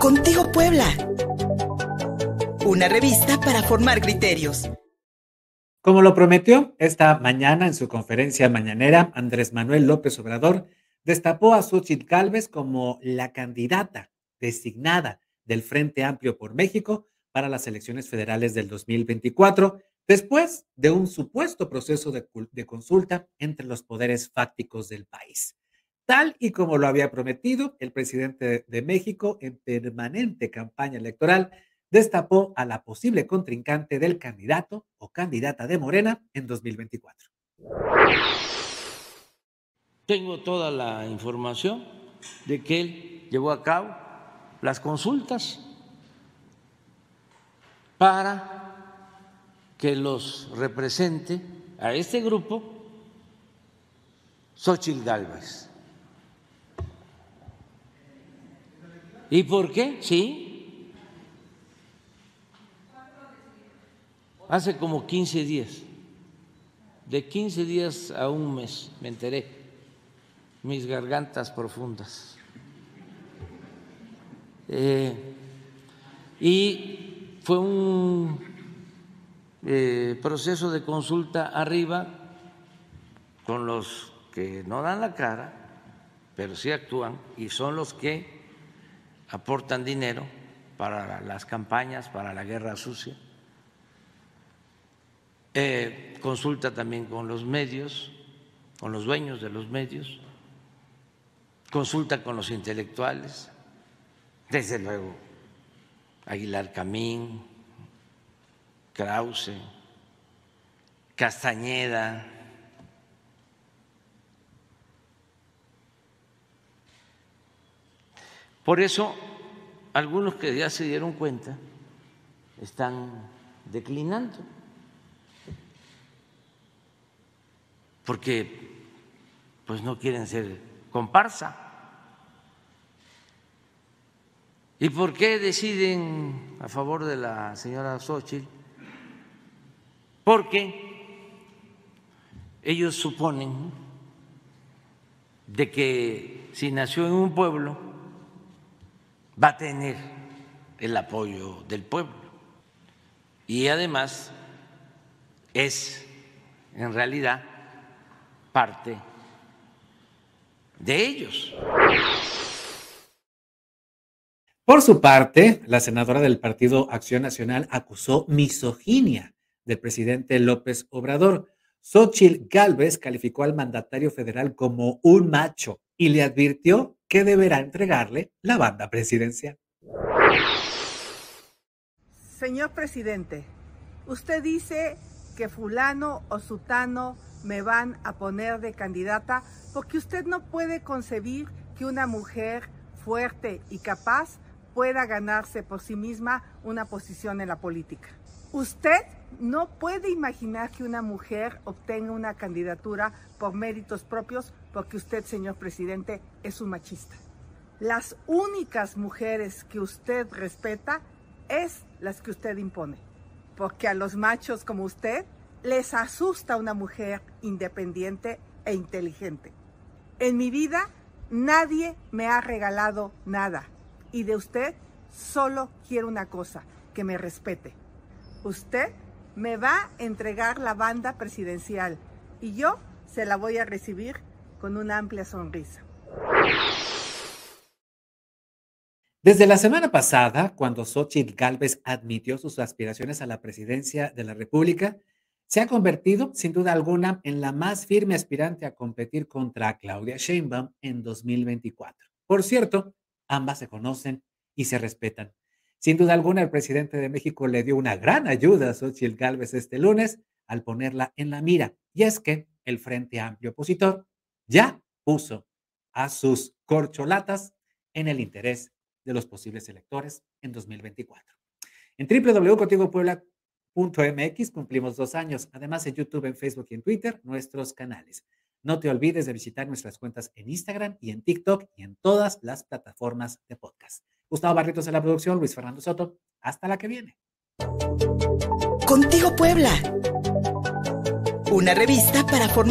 Contigo Puebla. Una revista para formar criterios. Como lo prometió esta mañana en su conferencia mañanera, Andrés Manuel López Obrador destapó a Xochitl Gálvez como la candidata designada del Frente Amplio por México para las elecciones federales del 2024, después de un supuesto proceso de, de consulta entre los poderes fácticos del país. Tal y como lo había prometido, el presidente de México en permanente campaña electoral destapó a la posible contrincante del candidato o candidata de Morena en 2024. Tengo toda la información de que él llevó a cabo las consultas para que los represente a este grupo Xochitl Gálvez. ¿Y por qué? Sí. Hace como 15 días, de 15 días a un mes, me enteré, mis gargantas profundas. Eh, y fue un eh, proceso de consulta arriba con los que no dan la cara, pero sí actúan y son los que aportan dinero para las campañas, para la guerra sucia. Eh, consulta también con los medios, con los dueños de los medios, consulta con los intelectuales, desde luego Aguilar Camín, Krause, Castañeda, Por eso, algunos que ya se dieron cuenta están declinando, porque pues no quieren ser comparsa. ¿Y por qué deciden a favor de la señora Xochitl? Porque ellos suponen de que si nació en un pueblo, va a tener el apoyo del pueblo. Y además es en realidad parte de ellos. Por su parte, la senadora del Partido Acción Nacional acusó misoginia del presidente López Obrador. Xochitl Gálvez calificó al mandatario federal como un macho y le advirtió que deberá entregarle la banda presidencial. Señor presidente, usted dice que fulano o sutano me van a poner de candidata porque usted no puede concebir que una mujer fuerte y capaz pueda ganarse por sí misma una posición en la política. Usted no puede imaginar que una mujer obtenga una candidatura por méritos propios porque usted, señor presidente, es un machista. Las únicas mujeres que usted respeta es las que usted impone, porque a los machos como usted les asusta una mujer independiente e inteligente. En mi vida nadie me ha regalado nada y de usted solo quiero una cosa, que me respete. Usted me va a entregar la banda presidencial y yo se la voy a recibir con una amplia sonrisa. Desde la semana pasada, cuando Xochitl Gálvez admitió sus aspiraciones a la presidencia de la República, se ha convertido, sin duda alguna, en la más firme aspirante a competir contra Claudia Sheinbaum en 2024. Por cierto, ambas se conocen y se respetan. Sin duda alguna, el presidente de México le dio una gran ayuda a Xochitl Gálvez este lunes al ponerla en la mira. Y es que el Frente Amplio Opositor ya puso a sus corcholatas en el interés de los posibles electores en 2024. En www.contigopuebla.mx cumplimos dos años. Además, en YouTube, en Facebook y en Twitter, nuestros canales. No te olvides de visitar nuestras cuentas en Instagram y en TikTok y en todas las plataformas de podcast. Gustavo Barritos en la producción, Luis Fernando Soto. Hasta la que viene. Contigo Puebla. Una revista para formar